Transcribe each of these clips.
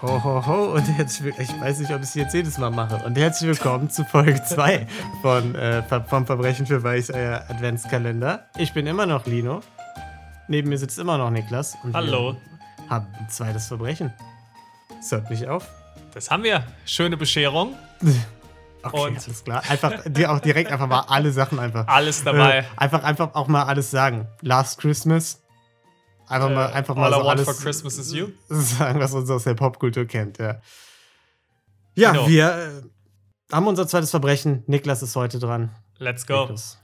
Ho, ho, ho und herzlich willkommen. Ich weiß nicht, ob ich es jetzt jedes Mal mache. Und herzlich willkommen zu Folge 2 von, äh, vom Verbrechen für Weiß, euer Adventskalender. Ich bin immer noch Lino. Neben mir sitzt immer noch Niklas. Und Hallo. Wir haben ein zweites Verbrechen. Das hört nicht auf. Das haben wir. Schöne Bescherung. Okay, und alles klar. Einfach dir auch direkt einfach mal alle Sachen einfach. Alles dabei. Äh, einfach, einfach auch mal alles sagen. Last Christmas. Einfach mal, äh, einfach mal all so alles for Christmas is you. sagen, was uns aus der Popkultur kennt, ja. Ja, genau. wir äh, haben unser zweites Verbrechen. Niklas ist heute dran. Let's go. Niklas.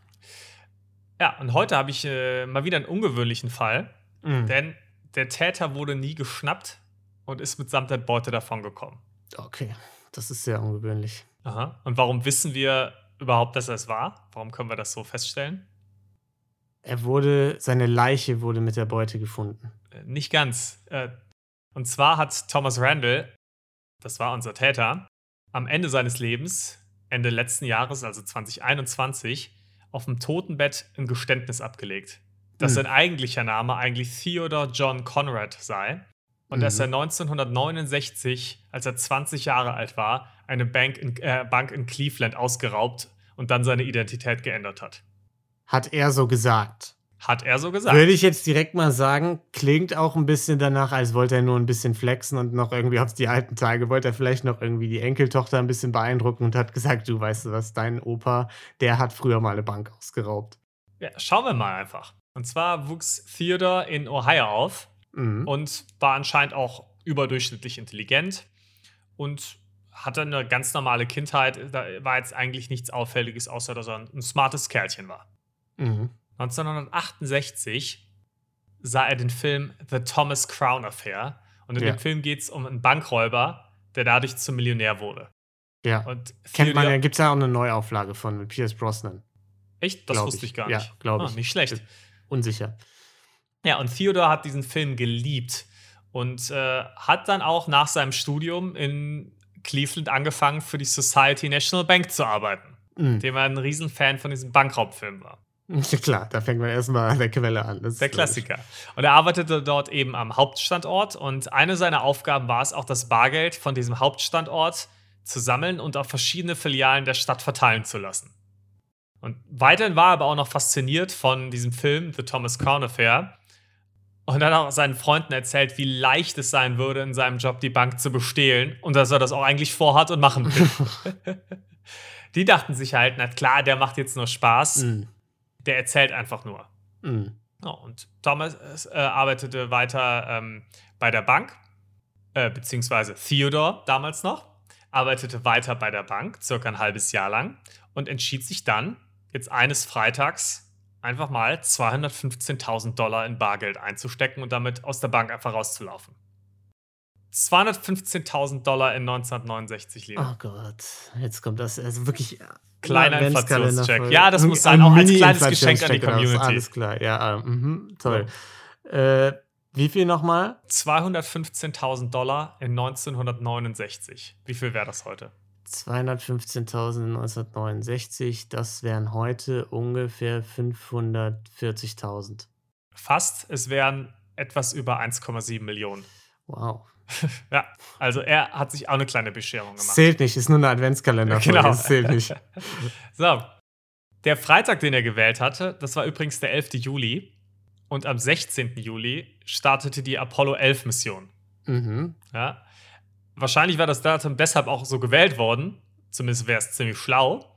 Ja, und heute habe ich äh, mal wieder einen ungewöhnlichen Fall, mm. denn der Täter wurde nie geschnappt und ist mitsamt der Beute davongekommen. Okay, das ist sehr ungewöhnlich. Aha. Und warum wissen wir überhaupt, dass er es war? Warum können wir das so feststellen? Er wurde, seine Leiche wurde mit der Beute gefunden. Äh, nicht ganz. Äh, und zwar hat Thomas Randall, das war unser Täter, am Ende seines Lebens, Ende letzten Jahres, also 2021, auf dem Totenbett ein Geständnis abgelegt, dass mhm. sein eigentlicher Name eigentlich Theodore John Conrad sei und mhm. dass er 1969, als er 20 Jahre alt war, eine Bank in, äh, Bank in Cleveland ausgeraubt und dann seine Identität geändert hat. Hat er so gesagt. Hat er so gesagt. Würde ich jetzt direkt mal sagen, klingt auch ein bisschen danach, als wollte er nur ein bisschen flexen und noch irgendwie auf die alten Tage, wollte er vielleicht noch irgendwie die Enkeltochter ein bisschen beeindrucken und hat gesagt, du weißt du was, dein Opa, der hat früher mal eine Bank ausgeraubt. Ja, schauen wir mal einfach. Und zwar wuchs Theodore in Ohio auf mhm. und war anscheinend auch überdurchschnittlich intelligent und hatte eine ganz normale Kindheit. Da war jetzt eigentlich nichts Auffälliges, außer dass er ein smartes Kerlchen war. Mhm. 1968 sah er den Film The Thomas Crown Affair. Und in ja. dem Film geht es um einen Bankräuber, der dadurch zum Millionär wurde. Ja. Und Kennt man ja, gibt es ja auch eine Neuauflage von mit Pierce Brosnan. Echt? Das wusste ich. ich. gar nicht. Ja, glaube ah, ich. Nicht schlecht. Unsicher. Ja, und Theodore hat diesen Film geliebt und äh, hat dann auch nach seinem Studium in Cleveland angefangen, für die Society National Bank zu arbeiten, mhm. dem er ein Riesenfan von diesem Bankraubfilm war. Klar, da fängt man erstmal an der Quelle an. der Klassiker. Und er arbeitete dort eben am Hauptstandort und eine seiner Aufgaben war es auch, das Bargeld von diesem Hauptstandort zu sammeln und auf verschiedene Filialen der Stadt verteilen zu lassen. Und weiterhin war er aber auch noch fasziniert von diesem Film The Thomas Crown Affair und dann auch seinen Freunden erzählt, wie leicht es sein würde, in seinem Job die Bank zu bestehlen und dass er das auch eigentlich vorhat und machen will. die dachten sich halt, na klar, der macht jetzt nur Spaß. Mhm der erzählt einfach nur. Mhm. Und Thomas äh, arbeitete weiter ähm, bei der Bank, äh, beziehungsweise Theodore damals noch, arbeitete weiter bei der Bank, circa ein halbes Jahr lang, und entschied sich dann, jetzt eines Freitags einfach mal 215.000 Dollar in Bargeld einzustecken und damit aus der Bank einfach rauszulaufen. 215.000 Dollar in 1969 leben. Oh Gott, jetzt kommt das, also wirklich Kleiner Inflationscheck. Ja, das muss sein, auch als kleines Geschenk an die Community. Alles klar, ja, mhm, toll. Ja. Äh, wie viel nochmal? 215.000 Dollar in 1969. Wie viel wäre das heute? 215.000 in 1969, das wären heute ungefähr 540.000. Fast, es wären etwas über 1,7 Millionen. Wow. ja, also er hat sich auch eine kleine Bescherung gemacht. Zählt nicht, ist nur eine Adventskalender. Genau. Das zählt nicht. so. Der Freitag, den er gewählt hatte, das war übrigens der 11. Juli. Und am 16. Juli startete die Apollo 11 Mission. Mhm. Ja. Wahrscheinlich war das Datum deshalb auch so gewählt worden, zumindest wäre es ziemlich schlau,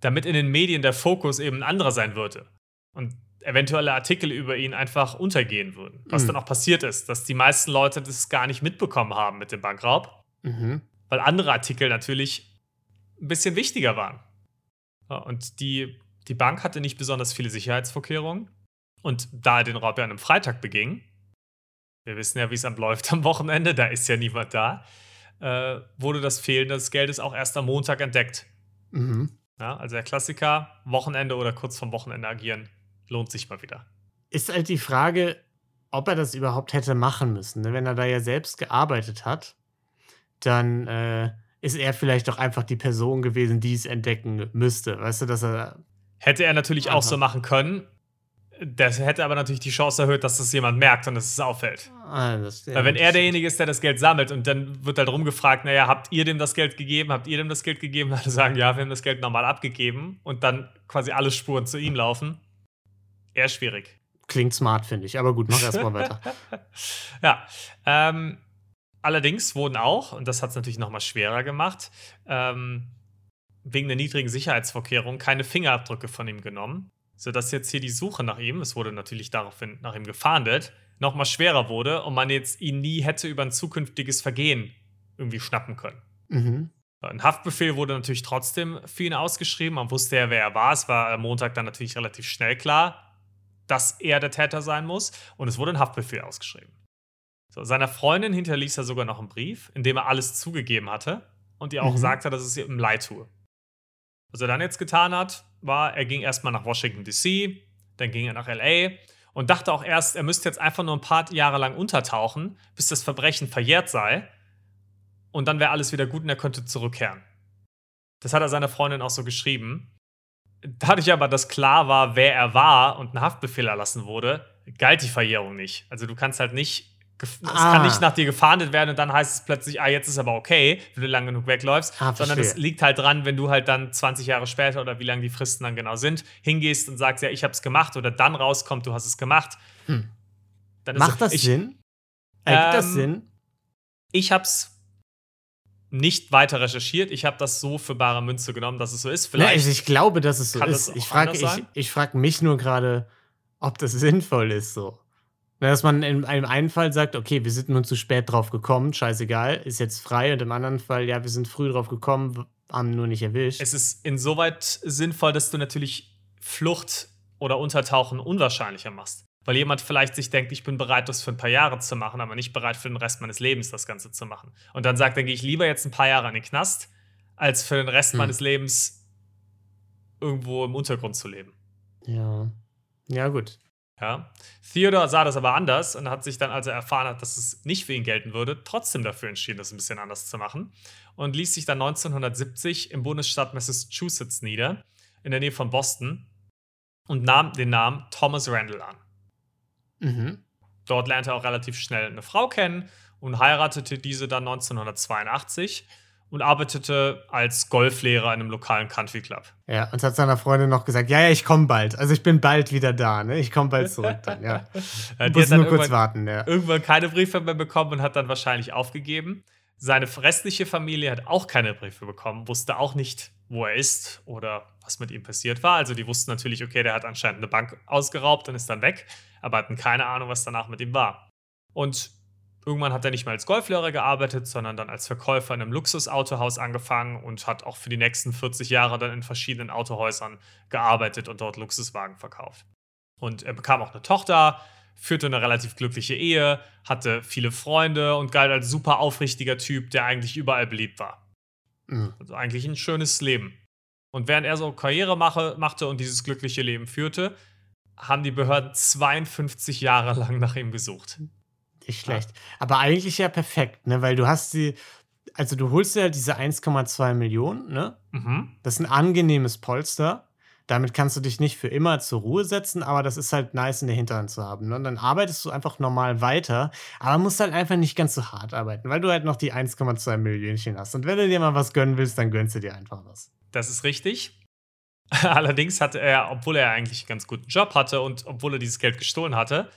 damit in den Medien der Fokus eben ein anderer sein würde. Und eventuelle Artikel über ihn einfach untergehen würden. Was mhm. dann auch passiert ist, dass die meisten Leute das gar nicht mitbekommen haben mit dem Bankraub, mhm. weil andere Artikel natürlich ein bisschen wichtiger waren. Und die, die Bank hatte nicht besonders viele Sicherheitsvorkehrungen. Und da er den Raub ja an einem Freitag beging, wir wissen ja, wie es am läuft am Wochenende, da ist ja niemand da, äh, wurde das Fehlen des Geldes auch erst am Montag entdeckt. Mhm. Ja, also der Klassiker, Wochenende oder kurz vorm Wochenende agieren lohnt sich mal wieder. Ist halt die Frage, ob er das überhaupt hätte machen müssen. Ne? Wenn er da ja selbst gearbeitet hat, dann äh, ist er vielleicht doch einfach die Person gewesen, die es entdecken müsste. Weißt du, dass er. Hätte er natürlich auch so machen können. Das hätte aber natürlich die Chance erhöht, dass das jemand merkt und dass es auffällt. Ah, das, ja, Weil wenn er derjenige ist, der das Geld sammelt und dann wird halt rumgefragt, naja, habt ihr dem das Geld gegeben? Habt ihr dem das Geld gegeben? Alle sagen, ja, wir haben das Geld normal abgegeben und dann quasi alle Spuren zu ihm laufen. Eher schwierig. Klingt smart, finde ich. Aber gut, mach erstmal weiter. ja. Ähm, allerdings wurden auch, und das hat es natürlich nochmal schwerer gemacht, ähm, wegen der niedrigen Sicherheitsvorkehrungen keine Fingerabdrücke von ihm genommen, sodass jetzt hier die Suche nach ihm, es wurde natürlich daraufhin nach ihm gefahndet, nochmal schwerer wurde und man jetzt ihn nie hätte über ein zukünftiges Vergehen irgendwie schnappen können. Mhm. Ein Haftbefehl wurde natürlich trotzdem für ihn ausgeschrieben. Man wusste ja, wer er war. Es war am Montag dann natürlich relativ schnell klar, dass er der Täter sein muss. Und es wurde ein Haftbefehl ausgeschrieben. So, seiner Freundin hinterließ er sogar noch einen Brief, in dem er alles zugegeben hatte und ihr auch mhm. sagte, dass es ihr ihm leid tue. Was er dann jetzt getan hat, war, er ging erstmal nach Washington DC, dann ging er nach LA und dachte auch erst, er müsste jetzt einfach nur ein paar Jahre lang untertauchen, bis das Verbrechen verjährt sei. Und dann wäre alles wieder gut und er könnte zurückkehren. Das hat er seiner Freundin auch so geschrieben. Dadurch aber, dass klar war, wer er war und ein Haftbefehl erlassen wurde, galt die Verjährung nicht. Also du kannst halt nicht es ah. kann nicht nach dir gefahndet werden und dann heißt es plötzlich, ah, jetzt ist aber okay, wenn du lang genug wegläufst. Ah, sondern es liegt halt dran, wenn du halt dann 20 Jahre später oder wie lange die Fristen dann genau sind, hingehst und sagst, ja, ich hab's gemacht oder dann rauskommt, du hast es gemacht. Hm. Macht das ich, Sinn? Ergibt ähm, das Sinn? Ich hab's nicht weiter recherchiert. Ich habe das so für bare Münze genommen, dass es so ist. Vielleicht ja, ich, ich glaube, dass es so ist. Ich frage ich, ich frag mich nur gerade, ob das sinnvoll ist so. Dass man in einem einen Fall sagt, okay, wir sind nun zu spät drauf gekommen, scheißegal, ist jetzt frei. Und im anderen Fall, ja, wir sind früh drauf gekommen, haben nur nicht erwischt. Es ist insoweit sinnvoll, dass du natürlich Flucht oder Untertauchen unwahrscheinlicher machst. Weil jemand vielleicht sich denkt, ich bin bereit, das für ein paar Jahre zu machen, aber nicht bereit für den Rest meines Lebens das Ganze zu machen. Und dann sagt, dann gehe ich lieber jetzt ein paar Jahre in den Knast, als für den Rest hm. meines Lebens irgendwo im Untergrund zu leben. Ja. Ja, gut. Ja. Theodor sah das aber anders und hat sich dann, als er erfahren hat, dass es nicht für ihn gelten würde, trotzdem dafür entschieden, das ein bisschen anders zu machen und ließ sich dann 1970 im Bundesstaat Massachusetts nieder, in der Nähe von Boston, und nahm den Namen Thomas Randall an. Mhm. Dort lernte er auch relativ schnell eine Frau kennen und heiratete diese dann 1982 und arbeitete als Golflehrer in einem lokalen Country Club. Ja, und hat seiner Freundin noch gesagt, ja, ja, ich komme bald. Also ich bin bald wieder da, ne? Ich komme bald zurück dann, ja. ja die muss nur kurz warten, ja. Irgendwann keine Briefe mehr bekommen und hat dann wahrscheinlich aufgegeben. Seine restliche Familie hat auch keine Briefe bekommen, wusste auch nicht, wo er ist oder was mit ihm passiert war. Also die wussten natürlich, okay, der hat anscheinend eine Bank ausgeraubt und ist dann weg, aber hatten keine Ahnung, was danach mit ihm war. Und Irgendwann hat er nicht mehr als Golflehrer gearbeitet, sondern dann als Verkäufer in einem Luxusautohaus angefangen und hat auch für die nächsten 40 Jahre dann in verschiedenen Autohäusern gearbeitet und dort Luxuswagen verkauft. Und er bekam auch eine Tochter, führte eine relativ glückliche Ehe, hatte viele Freunde und galt als super aufrichtiger Typ, der eigentlich überall beliebt war. Mhm. Also eigentlich ein schönes Leben. Und während er so Karriere mache, machte und dieses glückliche Leben führte, haben die Behörden 52 Jahre lang nach ihm gesucht nicht schlecht. Ja. Aber eigentlich ja perfekt, ne? Weil du hast die, also du holst ja diese 1,2 Millionen, ne? Mhm. Das ist ein angenehmes Polster. Damit kannst du dich nicht für immer zur Ruhe setzen, aber das ist halt nice in der Hinterhand zu haben. Ne? Und dann arbeitest du einfach normal weiter, aber musst halt einfach nicht ganz so hart arbeiten, weil du halt noch die 1,2 Millionen hast. Und wenn du dir mal was gönnen willst, dann gönnst du dir einfach was. Das ist richtig. Allerdings hatte er, obwohl er eigentlich einen ganz guten Job hatte und obwohl er dieses Geld gestohlen hatte,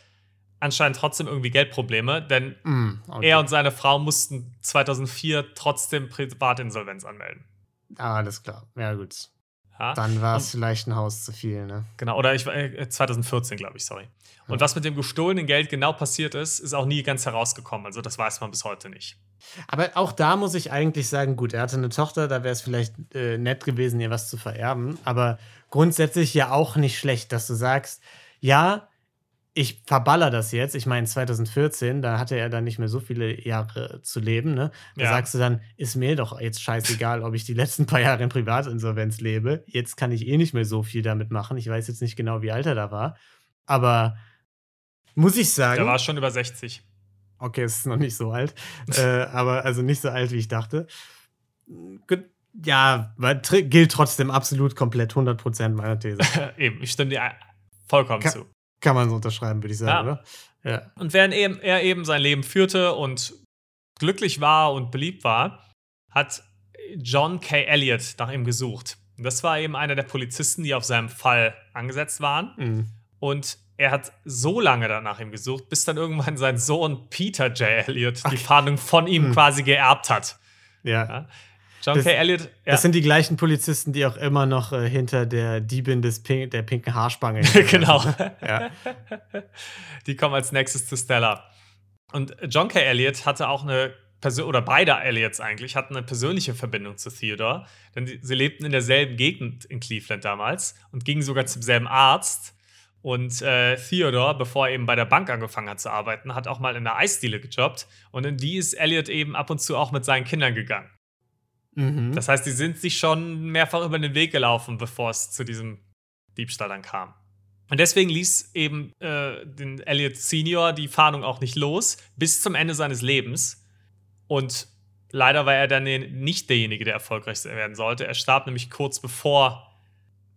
anscheinend trotzdem irgendwie Geldprobleme, denn mm, okay. er und seine Frau mussten 2004 trotzdem Privatinsolvenz anmelden. Ah, alles klar. Ja, gut. Ja. Dann war es vielleicht ein Haus zu viel, ne? Genau, oder ich, äh, 2014, glaube ich, sorry. Und ja. was mit dem gestohlenen Geld genau passiert ist, ist auch nie ganz herausgekommen. Also, das weiß man bis heute nicht. Aber auch da muss ich eigentlich sagen: gut, er hatte eine Tochter, da wäre es vielleicht äh, nett gewesen, ihr was zu vererben. Aber grundsätzlich ja auch nicht schlecht, dass du sagst, ja, ich verballer das jetzt. Ich meine, 2014, da hatte er dann nicht mehr so viele Jahre zu leben. Ne? Da ja. sagst du dann, ist mir doch jetzt scheißegal, ob ich die letzten paar Jahre in Privatinsolvenz lebe. Jetzt kann ich eh nicht mehr so viel damit machen. Ich weiß jetzt nicht genau, wie alt er da war. Aber muss ich sagen. Der war schon über 60. Okay, es ist noch nicht so alt. äh, aber also nicht so alt, wie ich dachte. Ja, gilt trotzdem absolut komplett 100% meiner These. Eben, ich stimme dir vollkommen kann, zu Kann man so unterschreiben, würde ich sagen, ja. oder? Ja. Und während er eben sein Leben führte und glücklich war und beliebt war, hat John K. Elliott nach ihm gesucht. Das war eben einer der Polizisten, die auf seinem Fall angesetzt waren. Mhm. Und er hat so lange danach ihm gesucht, bis dann irgendwann sein Sohn Peter J. Elliott die Fahndung von ihm mhm. quasi geerbt hat. Ja. ja. John das, K. Elliott. Ja. Das sind die gleichen Polizisten, die auch immer noch äh, hinter der Diebin des Pink, der pinken Haarspange. genau. ja. Die kommen als nächstes zu Stella. Und John K. Elliott hatte auch eine Persön oder beide Elliots eigentlich hatten eine persönliche Verbindung zu Theodore, denn die, sie lebten in derselben Gegend in Cleveland damals und gingen sogar zum selben Arzt. Und äh, Theodore, bevor er eben bei der Bank angefangen hat zu arbeiten, hat auch mal in der Eisdiele gejobbt und in die ist Elliot eben ab und zu auch mit seinen Kindern gegangen. Mhm. Das heißt, die sind sich schon mehrfach über den Weg gelaufen, bevor es zu diesem Diebstahl dann kam. Und deswegen ließ eben äh, den Elliot Senior die Fahndung auch nicht los, bis zum Ende seines Lebens. Und leider war er dann nicht derjenige, der erfolgreich werden sollte. Er starb nämlich kurz bevor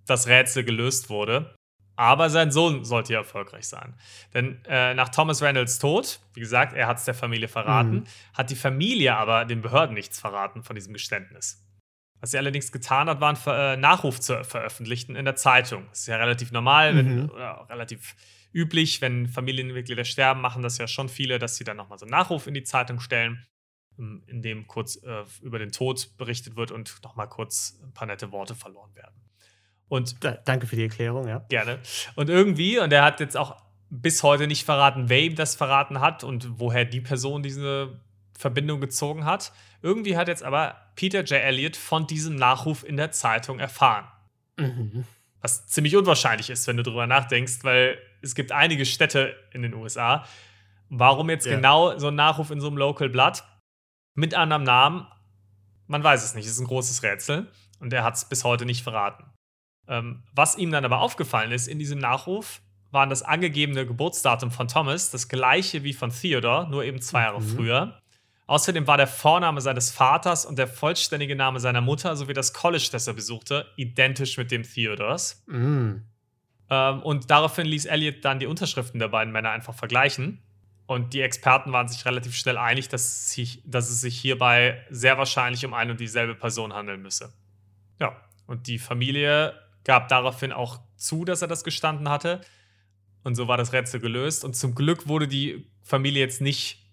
das Rätsel gelöst wurde. Aber sein Sohn sollte ja erfolgreich sein. Denn äh, nach Thomas Randalls Tod, wie gesagt, er hat es der Familie verraten, mhm. hat die Familie aber den Behörden nichts verraten von diesem Geständnis. Was sie allerdings getan hat, war Ver äh, Nachruf zu veröffentlichen in der Zeitung. Das ist ja relativ normal, mhm. wenn, oder relativ üblich, wenn Familienmitglieder sterben, machen das ja schon viele, dass sie dann nochmal so einen Nachruf in die Zeitung stellen, ähm, in dem kurz äh, über den Tod berichtet wird und nochmal kurz ein paar nette Worte verloren werden. Und da, danke für die Erklärung, ja. Gerne. Und irgendwie, und er hat jetzt auch bis heute nicht verraten, wer ihm das verraten hat und woher die Person diese Verbindung gezogen hat. Irgendwie hat jetzt aber Peter J. Elliott von diesem Nachruf in der Zeitung erfahren. Mhm. Was ziemlich unwahrscheinlich ist, wenn du drüber nachdenkst, weil es gibt einige Städte in den USA. Warum jetzt ja. genau so ein Nachruf in so einem Local Blood mit anderem Namen? Man weiß es nicht. Es ist ein großes Rätsel und er hat es bis heute nicht verraten. Ähm, was ihm dann aber aufgefallen ist in diesem Nachruf, waren das angegebene Geburtsdatum von Thomas das gleiche wie von Theodore, nur eben zwei Jahre mhm. früher. Außerdem war der Vorname seines Vaters und der vollständige Name seiner Mutter sowie das College, das er besuchte, identisch mit dem Theodors. Mhm. Ähm, und daraufhin ließ Elliot dann die Unterschriften der beiden Männer einfach vergleichen. Und die Experten waren sich relativ schnell einig, dass, sich, dass es sich hierbei sehr wahrscheinlich um eine und dieselbe Person handeln müsse. Ja, und die Familie gab daraufhin auch zu, dass er das gestanden hatte. Und so war das Rätsel gelöst. Und zum Glück wurde die Familie jetzt nicht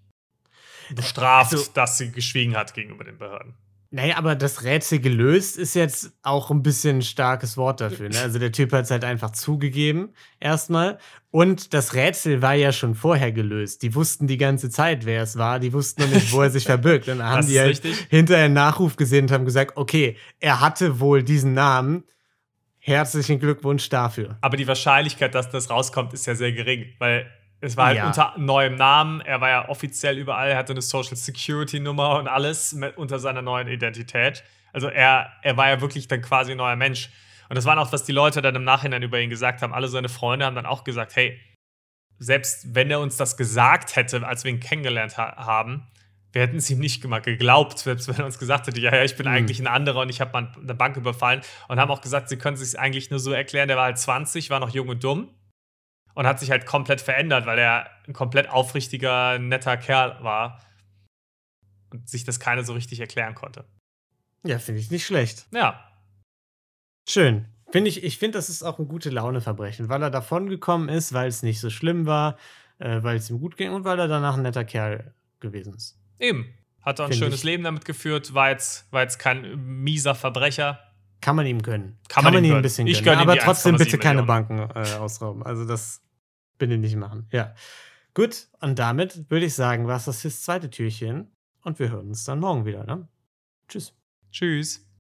bestraft, also, dass sie geschwiegen hat gegenüber den Behörden. Naja, aber das Rätsel gelöst ist jetzt auch ein bisschen ein starkes Wort dafür. Ne? Also der Typ hat es halt einfach zugegeben, erstmal. Und das Rätsel war ja schon vorher gelöst. Die wussten die ganze Zeit, wer es war. Die wussten noch nicht, wo er sich verbirgt. Und dann haben die halt richtig. hinterher einen Nachruf gesehen und haben gesagt, okay, er hatte wohl diesen Namen. Herzlichen Glückwunsch dafür. Aber die Wahrscheinlichkeit, dass das rauskommt, ist ja sehr gering, weil es war halt ja. unter neuem Namen. Er war ja offiziell überall, er hatte eine Social Security Nummer und alles mit, unter seiner neuen Identität. Also er, er war ja wirklich dann quasi ein neuer Mensch. Und das war auch, was die Leute dann im Nachhinein über ihn gesagt haben. Alle seine Freunde haben dann auch gesagt, hey, selbst wenn er uns das gesagt hätte, als wir ihn kennengelernt ha haben, wir hätten es ihm nicht mal geglaubt, selbst wenn er uns gesagt hätte, ja, ja, ich bin mhm. eigentlich ein anderer und ich habe mal eine Bank überfallen. Und haben auch gesagt, sie können es sich eigentlich nur so erklären, der war halt 20, war noch jung und dumm und hat sich halt komplett verändert, weil er ein komplett aufrichtiger, netter Kerl war und sich das keiner so richtig erklären konnte. Ja, finde ich nicht schlecht. Ja. Schön. Find ich ich finde, das ist auch ein gute Laune-Verbrechen, weil er davon gekommen ist, weil es nicht so schlimm war, äh, weil es ihm gut ging und weil er danach ein netter Kerl gewesen ist. Eben. Hat er ein schönes ich. Leben damit geführt, war jetzt, war jetzt kein mieser Verbrecher. Kann man ihm gönnen. Kann, Kann man, ihm ein bisschen gönnen. gönnen. Aber trotzdem bitte keine Banken äh, ausrauben. Also das bitte nicht machen. Ja. Gut, und damit würde ich sagen, war es das fürs zweite Türchen. Und wir hören uns dann morgen wieder. Ne? Tschüss. Tschüss.